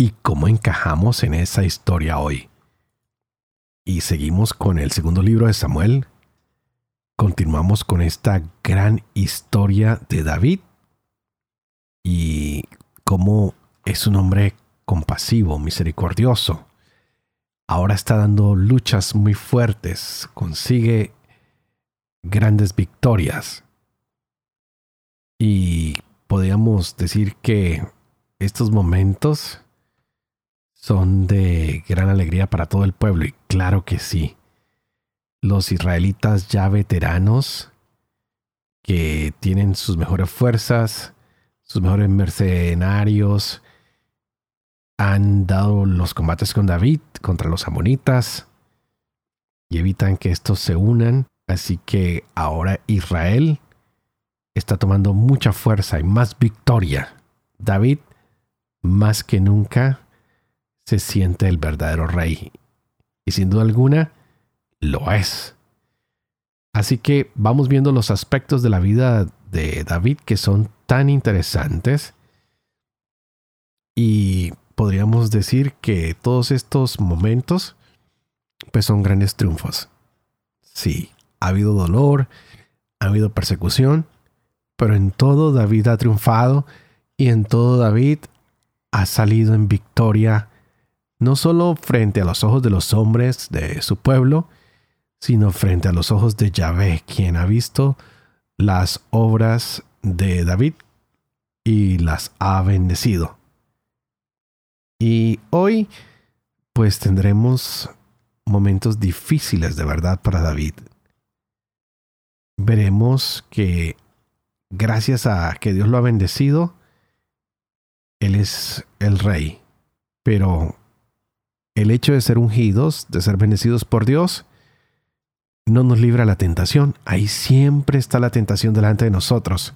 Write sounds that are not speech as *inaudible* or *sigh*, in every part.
y cómo encajamos en esa historia hoy. Y seguimos con el segundo libro de Samuel. Continuamos con esta gran historia de David y cómo es un hombre compasivo, misericordioso. Ahora está dando luchas muy fuertes, consigue grandes victorias. Y podríamos decir que estos momentos son de gran alegría para todo el pueblo y claro que sí. Los israelitas ya veteranos que tienen sus mejores fuerzas, sus mejores mercenarios, han dado los combates con David contra los amonitas y evitan que estos se unan. Así que ahora Israel está tomando mucha fuerza y más victoria. David, más que nunca, se siente el verdadero rey. Y sin duda alguna, lo es. Así que vamos viendo los aspectos de la vida de David que son tan interesantes. Y podríamos decir que todos estos momentos pues son grandes triunfos. Sí, ha habido dolor, ha habido persecución, pero en todo David ha triunfado y en todo David ha salido en victoria no solo frente a los ojos de los hombres de su pueblo, sino frente a los ojos de Yahvé, quien ha visto las obras de David y las ha bendecido. Y hoy, pues tendremos momentos difíciles de verdad para David. Veremos que gracias a que Dios lo ha bendecido, Él es el rey. Pero el hecho de ser ungidos, de ser bendecidos por Dios, no nos libra la tentación. Ahí siempre está la tentación delante de nosotros.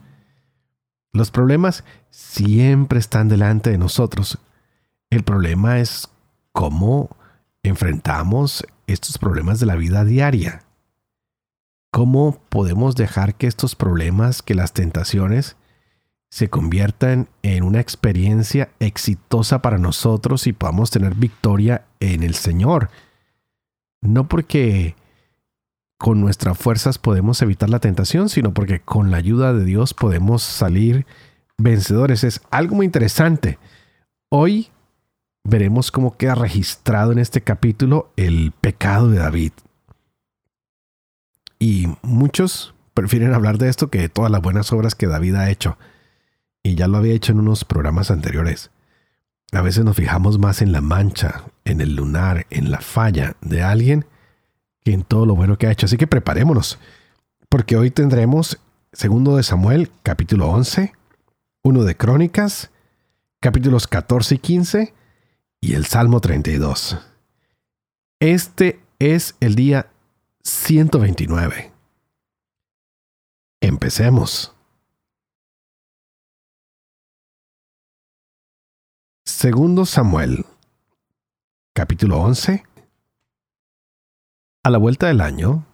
Los problemas siempre están delante de nosotros. El problema es cómo enfrentamos estos problemas de la vida diaria. ¿Cómo podemos dejar que estos problemas, que las tentaciones, se conviertan en una experiencia exitosa para nosotros y podamos tener victoria en el Señor. No porque con nuestras fuerzas podemos evitar la tentación, sino porque con la ayuda de Dios podemos salir vencedores. Es algo muy interesante. Hoy veremos cómo queda registrado en este capítulo el pecado de David. Y muchos prefieren hablar de esto que de todas las buenas obras que David ha hecho y ya lo había hecho en unos programas anteriores. A veces nos fijamos más en la mancha, en el lunar, en la falla de alguien que en todo lo bueno que ha hecho. Así que preparémonos, porque hoy tendremos segundo de Samuel, capítulo 11, uno de Crónicas, capítulos 14 y 15 y el Salmo 32. Este es el día 129. Empecemos. Segundo Samuel, capítulo 11. A la vuelta del año,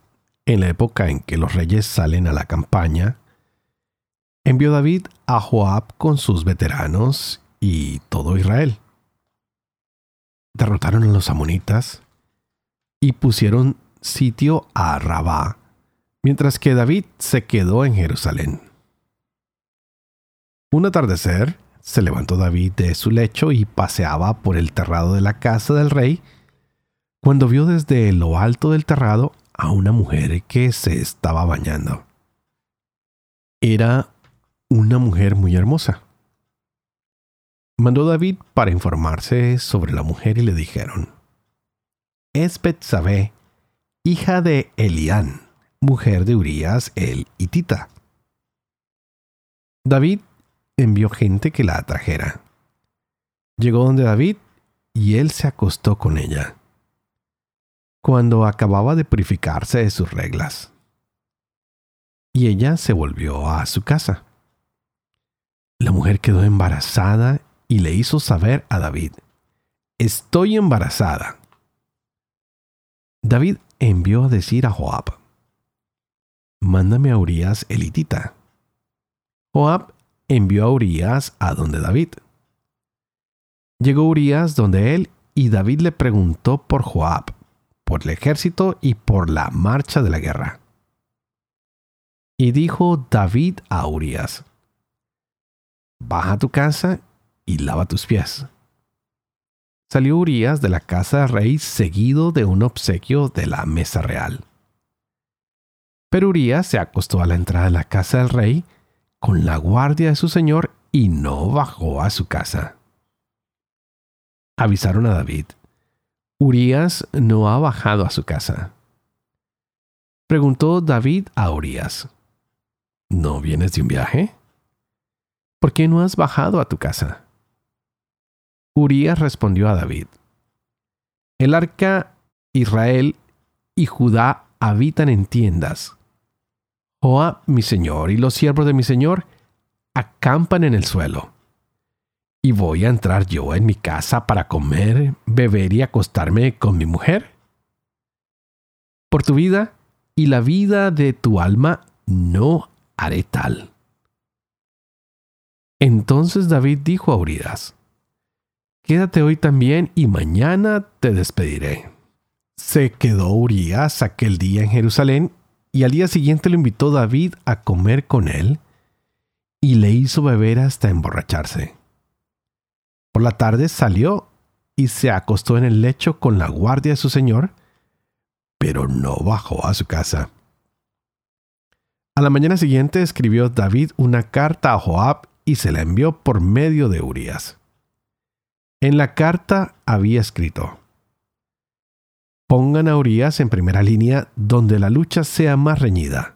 en la época en que los reyes salen a la campaña, envió David a Joab con sus veteranos y todo Israel. Derrotaron a los amonitas y pusieron sitio a Rabá, mientras que David se quedó en Jerusalén. Un atardecer, se levantó David de su lecho y paseaba por el terrado de la casa del rey, cuando vio desde lo alto del terrado a una mujer que se estaba bañando. Era una mujer muy hermosa. Mandó David para informarse sobre la mujer y le dijeron, es Betsabé, hija de Elián, mujer de Urías el Hitita. David envió gente que la atrajera. Llegó donde David y él se acostó con ella. Cuando acababa de purificarse de sus reglas. Y ella se volvió a su casa. La mujer quedó embarazada y le hizo saber a David, estoy embarazada. David envió a decir a Joab, mándame a Urias elitita. Joab envió a Urias a donde David. Llegó Urias donde él y David le preguntó por Joab, por el ejército y por la marcha de la guerra. Y dijo David a Urias, baja a tu casa y lava tus pies. Salió Urias de la casa del rey seguido de un obsequio de la mesa real. Pero Urias se acostó a la entrada de la casa del rey con la guardia de su señor y no bajó a su casa. Avisaron a David. Urias no ha bajado a su casa. Preguntó David a Urias. ¿No vienes de un viaje? ¿Por qué no has bajado a tu casa? Urias respondió a David. El arca Israel y Judá habitan en tiendas Joab, mi señor, y los siervos de mi señor acampan en el suelo. ¿Y voy a entrar yo en mi casa para comer, beber y acostarme con mi mujer? Por tu vida y la vida de tu alma no haré tal. Entonces David dijo a Urias, Quédate hoy también y mañana te despediré. Se quedó Urias aquel día en Jerusalén y al día siguiente lo invitó David a comer con él y le hizo beber hasta emborracharse. Por la tarde salió y se acostó en el lecho con la guardia de su señor, pero no bajó a su casa. A la mañana siguiente escribió David una carta a Joab y se la envió por medio de Urias. En la carta había escrito, Pongan a Urias en primera línea donde la lucha sea más reñida.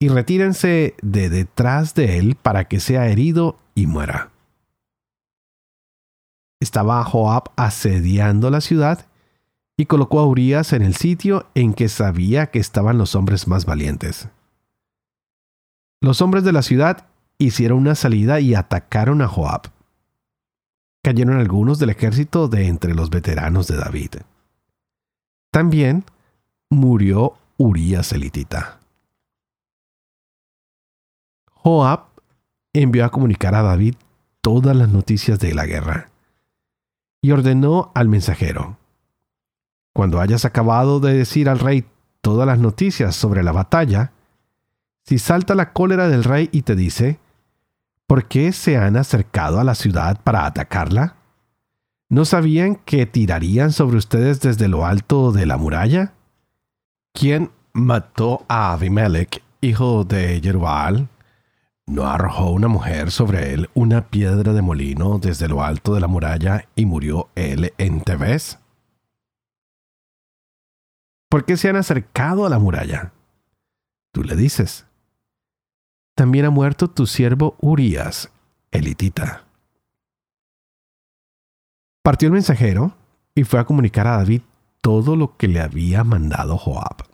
Y retírense de detrás de él para que sea herido y muera. Estaba Joab asediando la ciudad y colocó a Urias en el sitio en que sabía que estaban los hombres más valientes. Los hombres de la ciudad hicieron una salida y atacaron a Joab. Cayeron algunos del ejército de entre los veteranos de David. También murió Urias elitita. Joab envió a comunicar a David todas las noticias de la guerra y ordenó al mensajero, cuando hayas acabado de decir al rey todas las noticias sobre la batalla, si salta la cólera del rey y te dice, ¿por qué se han acercado a la ciudad para atacarla? ¿No sabían que tirarían sobre ustedes desde lo alto de la muralla? ¿Quién mató a Abimelech, hijo de Jerubal? ¿No arrojó una mujer sobre él una piedra de molino desde lo alto de la muralla y murió él en Tebes? ¿Por qué se han acercado a la muralla? Tú le dices. También ha muerto tu siervo Urias, elitita. Partió el mensajero y fue a comunicar a David todo lo que le había mandado Joab.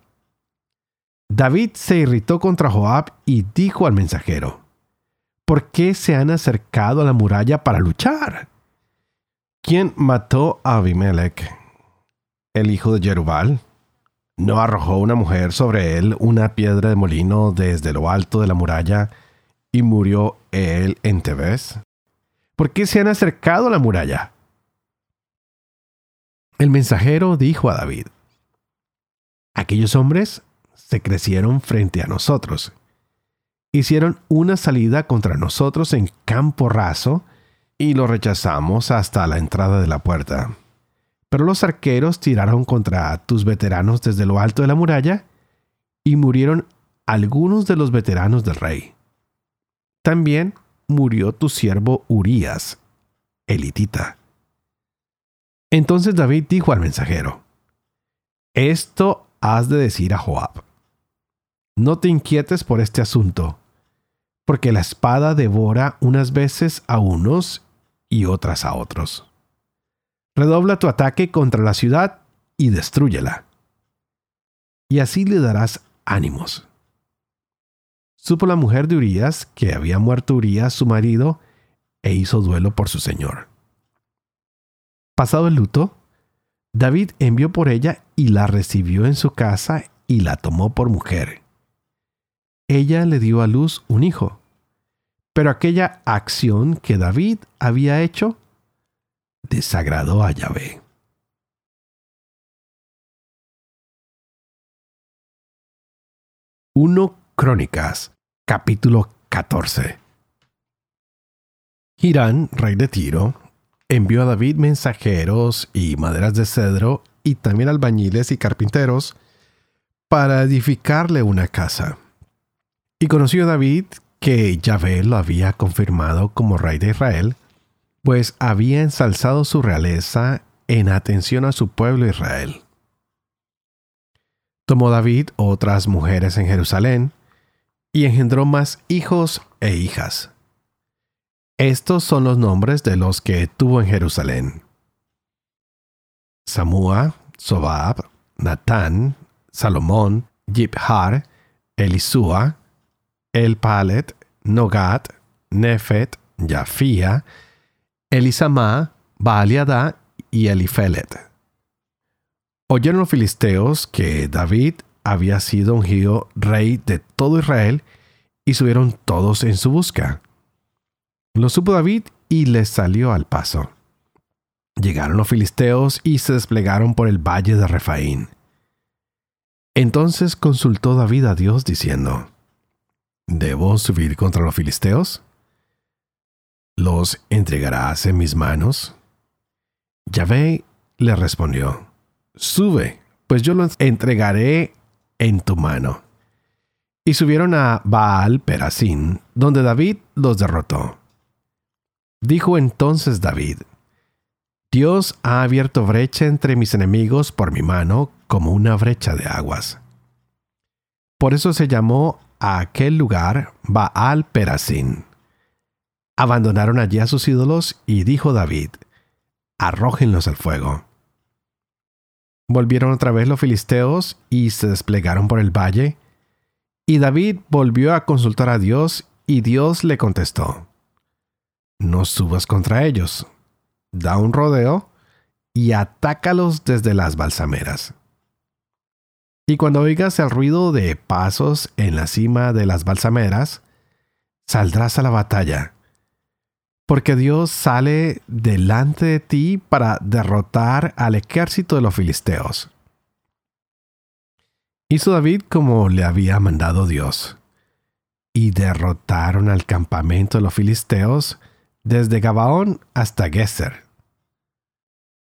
David se irritó contra Joab y dijo al mensajero, ¿por qué se han acercado a la muralla para luchar? ¿Quién mató a Abimelech, el hijo de Jerubal? ¿No arrojó una mujer sobre él una piedra de molino desde lo alto de la muralla y murió él en Tebes? ¿Por qué se han acercado a la muralla? El mensajero dijo a David, aquellos hombres se crecieron frente a nosotros. Hicieron una salida contra nosotros en campo raso y lo rechazamos hasta la entrada de la puerta. Pero los arqueros tiraron contra tus veteranos desde lo alto de la muralla y murieron algunos de los veteranos del rey. También murió tu siervo Urías, elitita. Entonces David dijo al mensajero, Esto has de decir a Joab. No te inquietes por este asunto, porque la espada devora unas veces a unos y otras a otros. redobla tu ataque contra la ciudad y destrúyela. Y así le darás ánimos. Supo la mujer de Urías que había muerto Urías su marido e hizo duelo por su señor. Pasado el luto, David envió por ella y la recibió en su casa y la tomó por mujer. Ella le dio a luz un hijo, pero aquella acción que David había hecho desagradó a Yahvé. 1 Crónicas, capítulo 14. Girán, rey de Tiro, envió a David mensajeros y maderas de cedro y también albañiles y carpinteros para edificarle una casa. Y conoció David que Yahvé lo había confirmado como rey de Israel, pues había ensalzado su realeza en atención a su pueblo Israel. Tomó David otras mujeres en Jerusalén y engendró más hijos e hijas. Estos son los nombres de los que tuvo en Jerusalén. Samúa, Sobab, Natán, Salomón, Jibhar, Elisúa, Elpalet, Nogat, Nefet, Jafía, Elisama, Baaliada y Elifelet. Oyeron los filisteos que David había sido ungido rey de todo Israel y subieron todos en su busca. Lo supo David y les salió al paso. Llegaron los filisteos y se desplegaron por el valle de Refaín. Entonces consultó David a Dios diciendo, ¿Debo subir contra los filisteos? ¿Los entregarás en mis manos? Yahvé le respondió, Sube, pues yo los entregaré en tu mano. Y subieron a Baal Perasim, donde David los derrotó. Dijo entonces David, Dios ha abierto brecha entre mis enemigos por mi mano como una brecha de aguas. Por eso se llamó a aquel lugar Baal Perasim. Abandonaron allí a sus ídolos y dijo David, arrójenlos al fuego. Volvieron otra vez los filisteos y se desplegaron por el valle. Y David volvió a consultar a Dios y Dios le contestó, No subas contra ellos, da un rodeo y atácalos desde las balsameras. Y cuando oigas el ruido de pasos en la cima de las balsameras, saldrás a la batalla porque Dios sale delante de ti para derrotar al ejército de los filisteos. Hizo David como le había mandado Dios, y derrotaron al campamento de los filisteos desde Gabaón hasta Geser.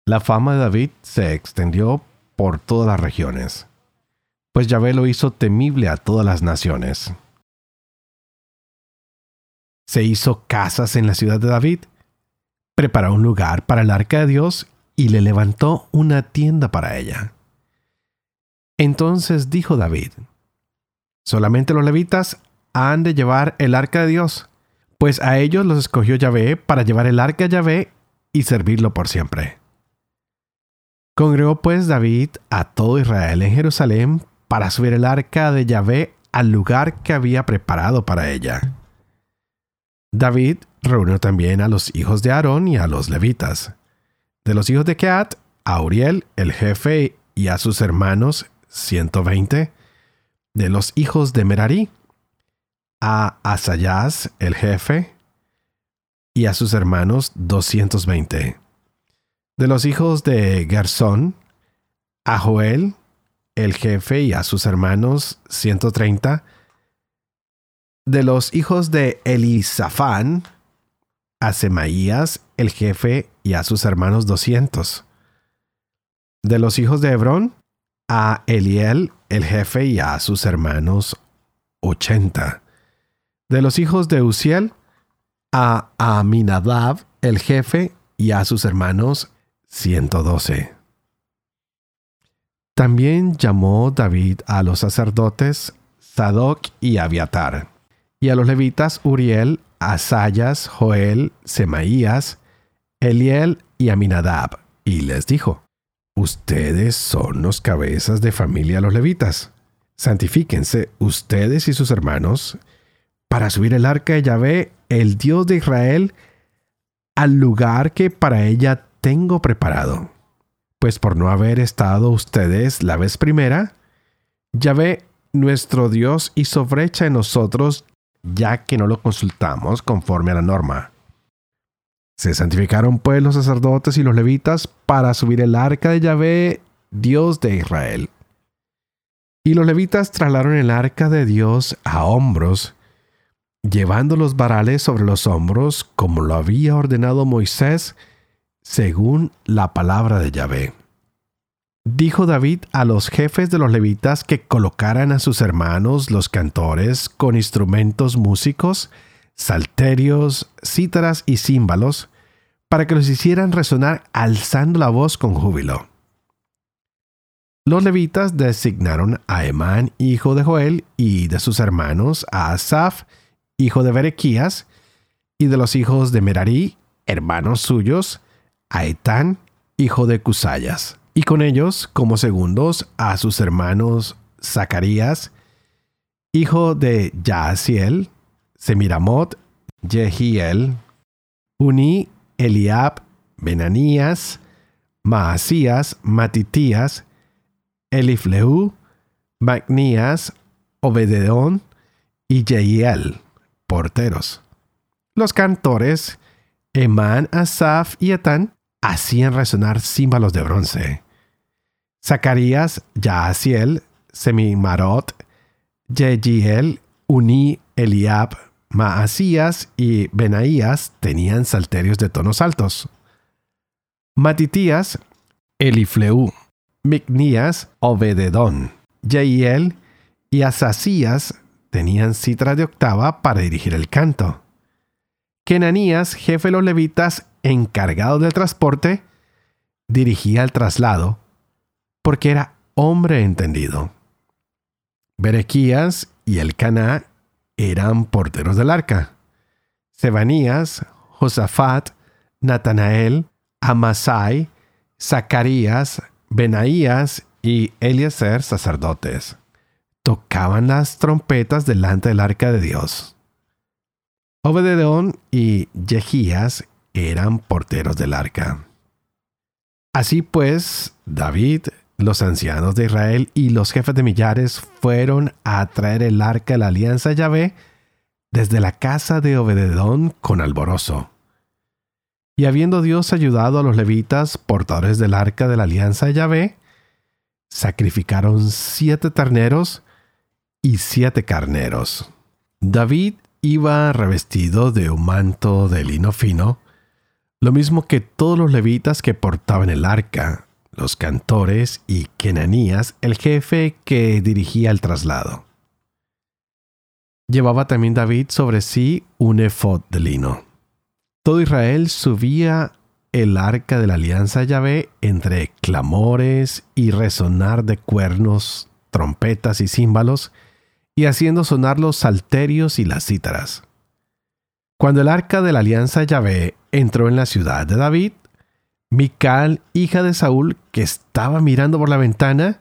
La fama de David se extendió por todas las regiones, pues Yahvé lo hizo temible a todas las naciones se hizo casas en la ciudad de David, preparó un lugar para el arca de Dios y le levantó una tienda para ella. Entonces dijo David, solamente los levitas han de llevar el arca de Dios, pues a ellos los escogió Yahvé para llevar el arca de Yahvé y servirlo por siempre. Congregó pues David a todo Israel en Jerusalén para subir el arca de Yahvé al lugar que había preparado para ella. David reunió también a los hijos de Aarón y a los levitas. De los hijos de Keat, a Uriel, el jefe, y a sus hermanos, 120. De los hijos de Merari, a Asayas, el jefe, y a sus hermanos, 220. De los hijos de Gersón, a Joel, el jefe, y a sus hermanos, 130 de los hijos de Elisafán, a Semaías, el jefe, y a sus hermanos doscientos. De los hijos de Hebrón, a Eliel, el jefe, y a sus hermanos ochenta. De los hijos de Uziel, a Aminadab, el jefe, y a sus hermanos ciento doce. También llamó David a los sacerdotes Sadoc y Abiatar y a los levitas Uriel, Asayas, Joel, Semaías, Eliel y Aminadab, y les dijo, Ustedes son los cabezas de familia los levitas. Santifíquense ustedes y sus hermanos para subir el arca de Yahvé, el Dios de Israel, al lugar que para ella tengo preparado. Pues por no haber estado ustedes la vez primera, Yahvé, nuestro Dios, hizo brecha en nosotros, ya que no lo consultamos conforme a la norma. Se santificaron pues los sacerdotes y los levitas para subir el arca de Yahvé, Dios de Israel. Y los levitas trasladaron el arca de Dios a hombros, llevando los varales sobre los hombros, como lo había ordenado Moisés, según la palabra de Yahvé. Dijo David a los jefes de los levitas que colocaran a sus hermanos los cantores con instrumentos músicos, salterios, cítaras y címbalos, para que los hicieran resonar alzando la voz con júbilo. Los levitas designaron a Emán, hijo de Joel, y de sus hermanos a Asaf, hijo de Berequías, y de los hijos de Merari, hermanos suyos, a hijo de Cusayas, y con ellos como segundos a sus hermanos Zacarías, hijo de Yaasiel, Semiramot, Jehiel, Uni, Eliab, Benanías, Maasías, Matitías, Elifleu, Magnías, Obededón y Jehiel, porteros. Los cantores, Emán, Asaf y Etán, hacían resonar címbalos de bronce. Zacarías, Yaasiel, Semimarot, Jehiel, Uni, Eliab, Maasías y Benaías tenían salterios de tonos altos. Matitías, Elifleu, Micnías, Obededón, Jeiel y Asasías tenían citra de octava para dirigir el canto. Kenanías, jefe de los levitas encargado del transporte, dirigía el traslado porque era hombre entendido. Berequías y el Caná eran porteros del arca. Sebanías, Josafat, Natanael, Amasai, Zacarías, Benaías y Eliezer, sacerdotes. Tocaban las trompetas delante del arca de Dios. Obededón y Yehías eran porteros del arca. Así pues, David los ancianos de Israel y los jefes de millares fueron a traer el arca de la alianza Yahvé desde la casa de Obededón con alborozo. Y habiendo Dios ayudado a los levitas, portadores del arca de la alianza Yahvé, sacrificaron siete terneros y siete carneros. David iba revestido de un manto de lino fino, lo mismo que todos los levitas que portaban el arca, los cantores y Kenanías, el jefe que dirigía el traslado. Llevaba también David sobre sí un efod de lino. Todo Israel subía el arca de la alianza Yahvé entre clamores y resonar de cuernos, trompetas y címbalos, y haciendo sonar los salterios y las cítaras. Cuando el arca de la alianza Yahvé entró en la ciudad de David, Mical, hija de Saúl, que estaba mirando por la ventana,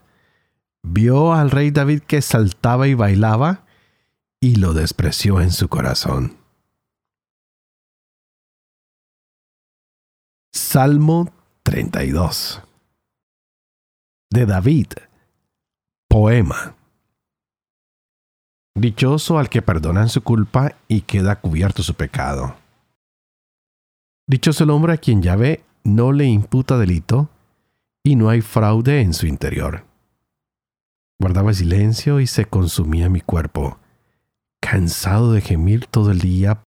vio al rey David que saltaba y bailaba y lo despreció en su corazón. Salmo 32 de David Poema Dichoso al que perdonan su culpa y queda cubierto su pecado. Dichoso el hombre a quien ya ve no le imputa delito y no hay fraude en su interior. Guardaba silencio y se consumía mi cuerpo, cansado de gemir todo el día,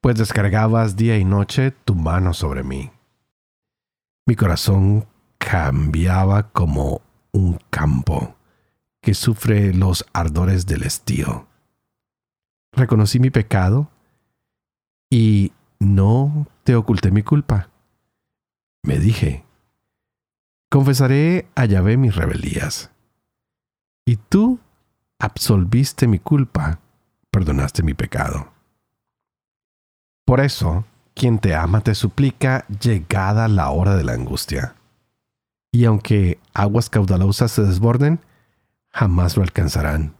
pues descargabas día y noche tu mano sobre mí. Mi corazón cambiaba como un campo que sufre los ardores del estío. Reconocí mi pecado y no te oculté mi culpa. Me dije, confesaré a Yahvé mis rebelías. Y tú absolviste mi culpa, perdonaste mi pecado. Por eso, quien te ama te suplica llegada la hora de la angustia. y aunque aguas caudalosas se desborden, jamás lo alcanzarán.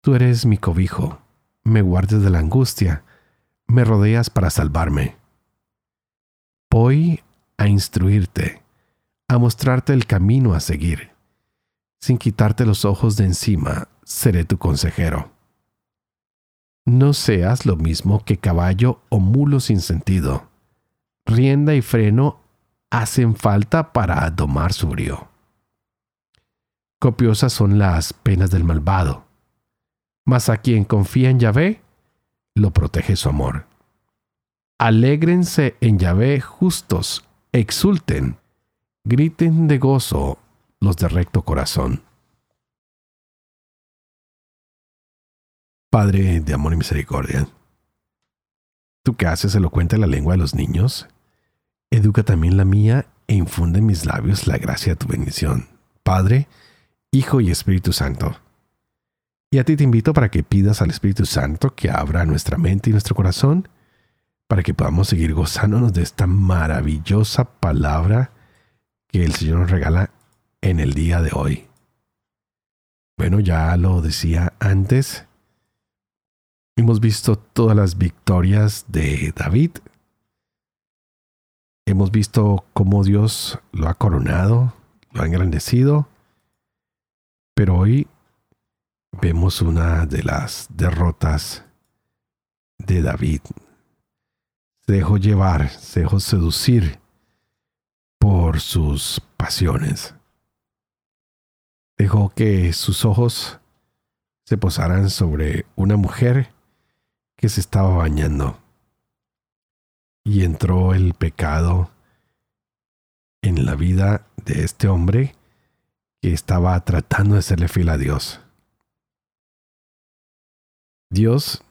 Tú eres mi cobijo, me guardes de la angustia, me rodeas para salvarme. Voy a instruirte, a mostrarte el camino a seguir. Sin quitarte los ojos de encima, seré tu consejero. No seas lo mismo que caballo o mulo sin sentido. Rienda y freno hacen falta para domar su brío. Copiosas son las penas del malvado, mas a quien confía en Yahvé, lo protege su amor. Alégrense en Yahvé justos, exulten, griten de gozo los de recto corazón. Padre de amor y misericordia, tú que haces elocuente la lengua de los niños, educa también la mía e infunde en mis labios la gracia de tu bendición. Padre, Hijo y Espíritu Santo. Y a ti te invito para que pidas al Espíritu Santo que abra nuestra mente y nuestro corazón para que podamos seguir gozándonos de esta maravillosa palabra que el Señor nos regala en el día de hoy. Bueno, ya lo decía antes, Hemos visto todas las victorias de David. Hemos visto cómo Dios lo ha coronado, lo ha engrandecido. Pero hoy vemos una de las derrotas de David. Se dejó llevar, se dejó seducir por sus pasiones. Dejó que sus ojos se posaran sobre una mujer que se estaba bañando. Y entró el pecado en la vida de este hombre que estaba tratando de serle fiel a Dios. Dios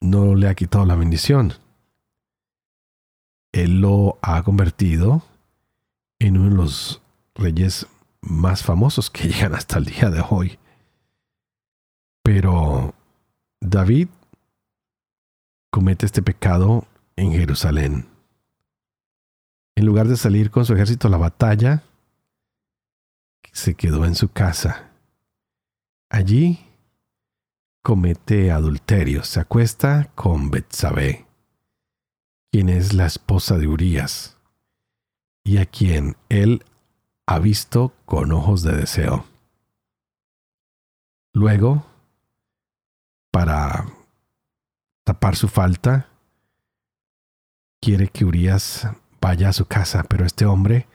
no le ha quitado la bendición. Él lo ha convertido en uno de los reyes más famosos que *laughs* llegan hasta el día de hoy. Pero David comete este pecado en Jerusalén. En lugar de salir con su ejército a la batalla, se quedó en su casa. Allí comete adulterio, se acuesta con Betsabé, quien es la esposa de Urías, y a quien él ha visto con ojos de deseo. Luego, para tapar su falta, quiere que Urias vaya a su casa, pero este hombre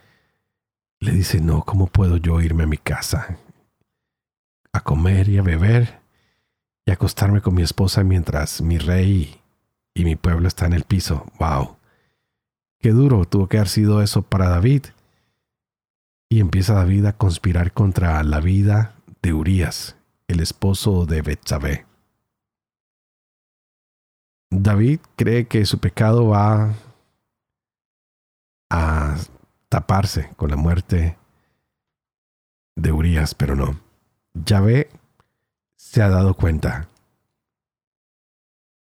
le dice, no, ¿cómo puedo yo irme a mi casa? A comer y a beber y acostarme con mi esposa mientras mi rey y mi pueblo está en el piso. ¡Wow! Qué duro tuvo que haber sido eso para David. Y empieza David a conspirar contra la vida de Urias, el esposo de Betsabé. David cree que su pecado va a taparse con la muerte de Urias, pero no. Yahvé se ha dado cuenta.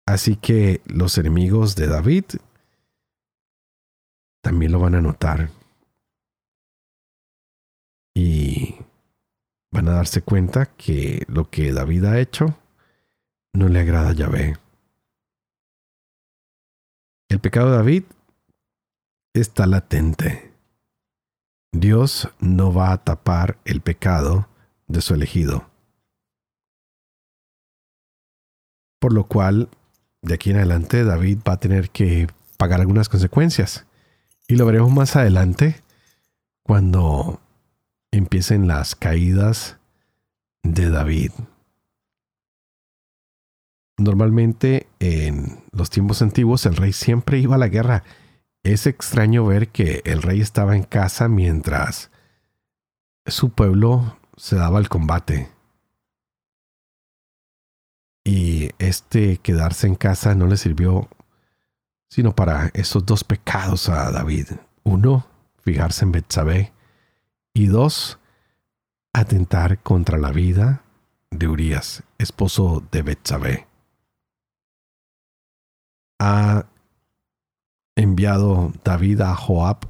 Así que los enemigos de David también lo van a notar. Y van a darse cuenta que lo que David ha hecho no le agrada a Yahvé. El pecado de David está latente. Dios no va a tapar el pecado de su elegido. Por lo cual, de aquí en adelante, David va a tener que pagar algunas consecuencias. Y lo veremos más adelante cuando empiecen las caídas de David. Normalmente en los tiempos antiguos el rey siempre iba a la guerra. Es extraño ver que el rey estaba en casa mientras su pueblo se daba al combate. Y este quedarse en casa no le sirvió sino para esos dos pecados a David. Uno, fijarse en Betsabé. Y dos, atentar contra la vida de Urias, esposo de Betsabé ha enviado David a Joab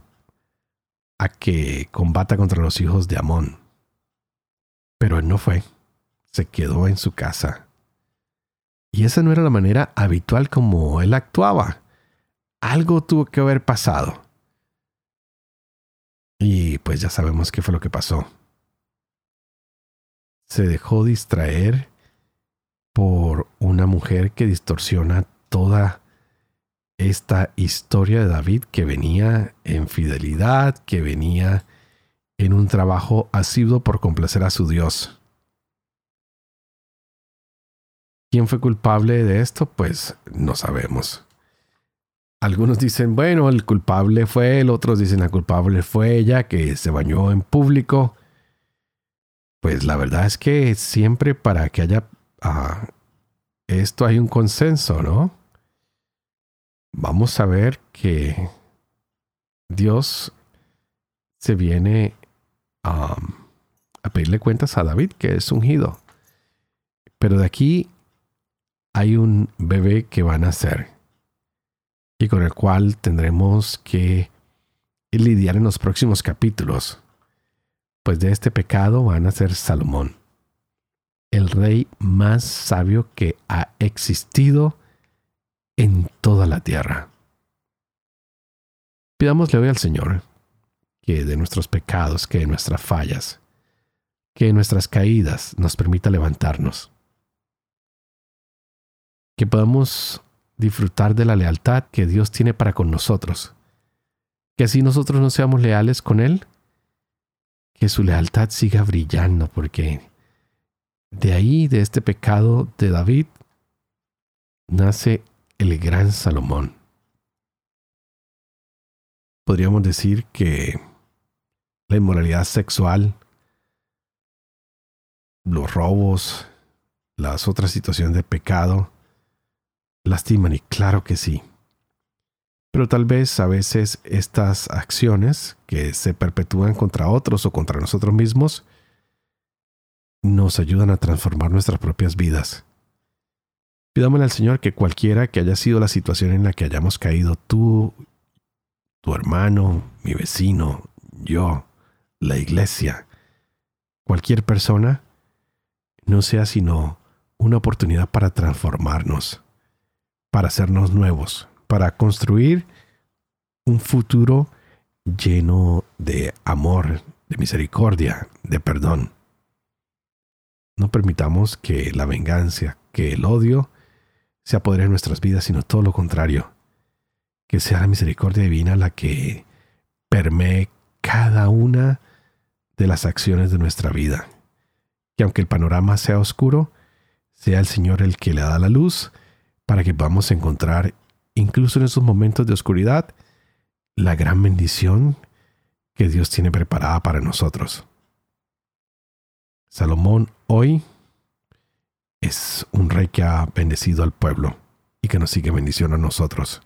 a que combata contra los hijos de Amón. Pero él no fue, se quedó en su casa. Y esa no era la manera habitual como él actuaba. Algo tuvo que haber pasado. Y pues ya sabemos qué fue lo que pasó. Se dejó distraer por una mujer que distorsiona toda esta historia de David que venía en fidelidad, que venía en un trabajo asiduo por complacer a su Dios. ¿Quién fue culpable de esto? Pues no sabemos. Algunos dicen, bueno, el culpable fue él, otros dicen, la culpable fue ella que se bañó en público. Pues la verdad es que siempre para que haya ah, esto hay un consenso, ¿no? Vamos a ver que Dios se viene a pedirle cuentas a David, que es ungido. Pero de aquí hay un bebé que va a nacer y con el cual tendremos que lidiar en los próximos capítulos. Pues de este pecado van a ser Salomón, el rey más sabio que ha existido en toda la tierra. Pidámosle hoy al Señor que de nuestros pecados, que de nuestras fallas, que de nuestras caídas nos permita levantarnos. Que podamos disfrutar de la lealtad que Dios tiene para con nosotros. Que así nosotros no seamos leales con Él, que su lealtad siga brillando, porque de ahí, de este pecado de David, nace el gran Salomón. Podríamos decir que la inmoralidad sexual, los robos, las otras situaciones de pecado, lastiman y claro que sí. Pero tal vez a veces estas acciones que se perpetúan contra otros o contra nosotros mismos nos ayudan a transformar nuestras propias vidas. Pidámosle al Señor que cualquiera que haya sido la situación en la que hayamos caído, tú, tu hermano, mi vecino, yo, la iglesia, cualquier persona, no sea sino una oportunidad para transformarnos para hacernos nuevos, para construir un futuro lleno de amor, de misericordia, de perdón. No permitamos que la venganza, que el odio se apodere en nuestras vidas, sino todo lo contrario. Que sea la misericordia divina la que permee cada una de las acciones de nuestra vida. Que aunque el panorama sea oscuro, sea el Señor el que le da la luz para que podamos encontrar, incluso en esos momentos de oscuridad, la gran bendición que Dios tiene preparada para nosotros. Salomón hoy es un rey que ha bendecido al pueblo y que nos sigue bendiciendo a nosotros.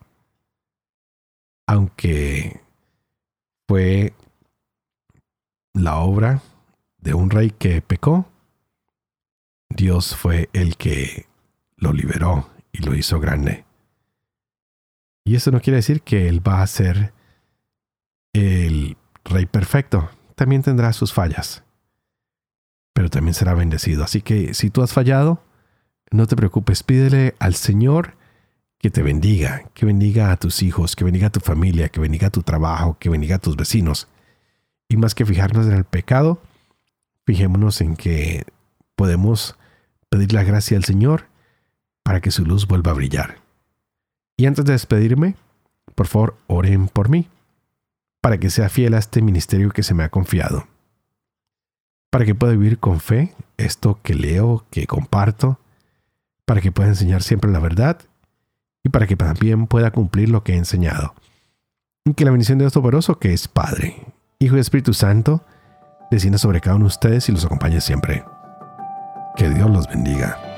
Aunque fue la obra de un rey que pecó, Dios fue el que lo liberó y lo hizo grande. Y eso no quiere decir que Él va a ser el Rey perfecto. También tendrá sus fallas. Pero también será bendecido. Así que si tú has fallado, no te preocupes. Pídele al Señor que te bendiga, que bendiga a tus hijos, que bendiga a tu familia, que bendiga a tu trabajo, que bendiga a tus vecinos. Y más que fijarnos en el pecado, fijémonos en que podemos pedir la gracia al Señor para que su luz vuelva a brillar. Y antes de despedirme, por favor, oren por mí, para que sea fiel a este ministerio que se me ha confiado, para que pueda vivir con fe esto que leo, que comparto, para que pueda enseñar siempre la verdad y para que también pueda cumplir lo que he enseñado. Y que la bendición de Dios Todopoderoso, que es Padre, Hijo y Espíritu Santo, descienda sobre cada uno de ustedes y los acompañe siempre. Que Dios los bendiga.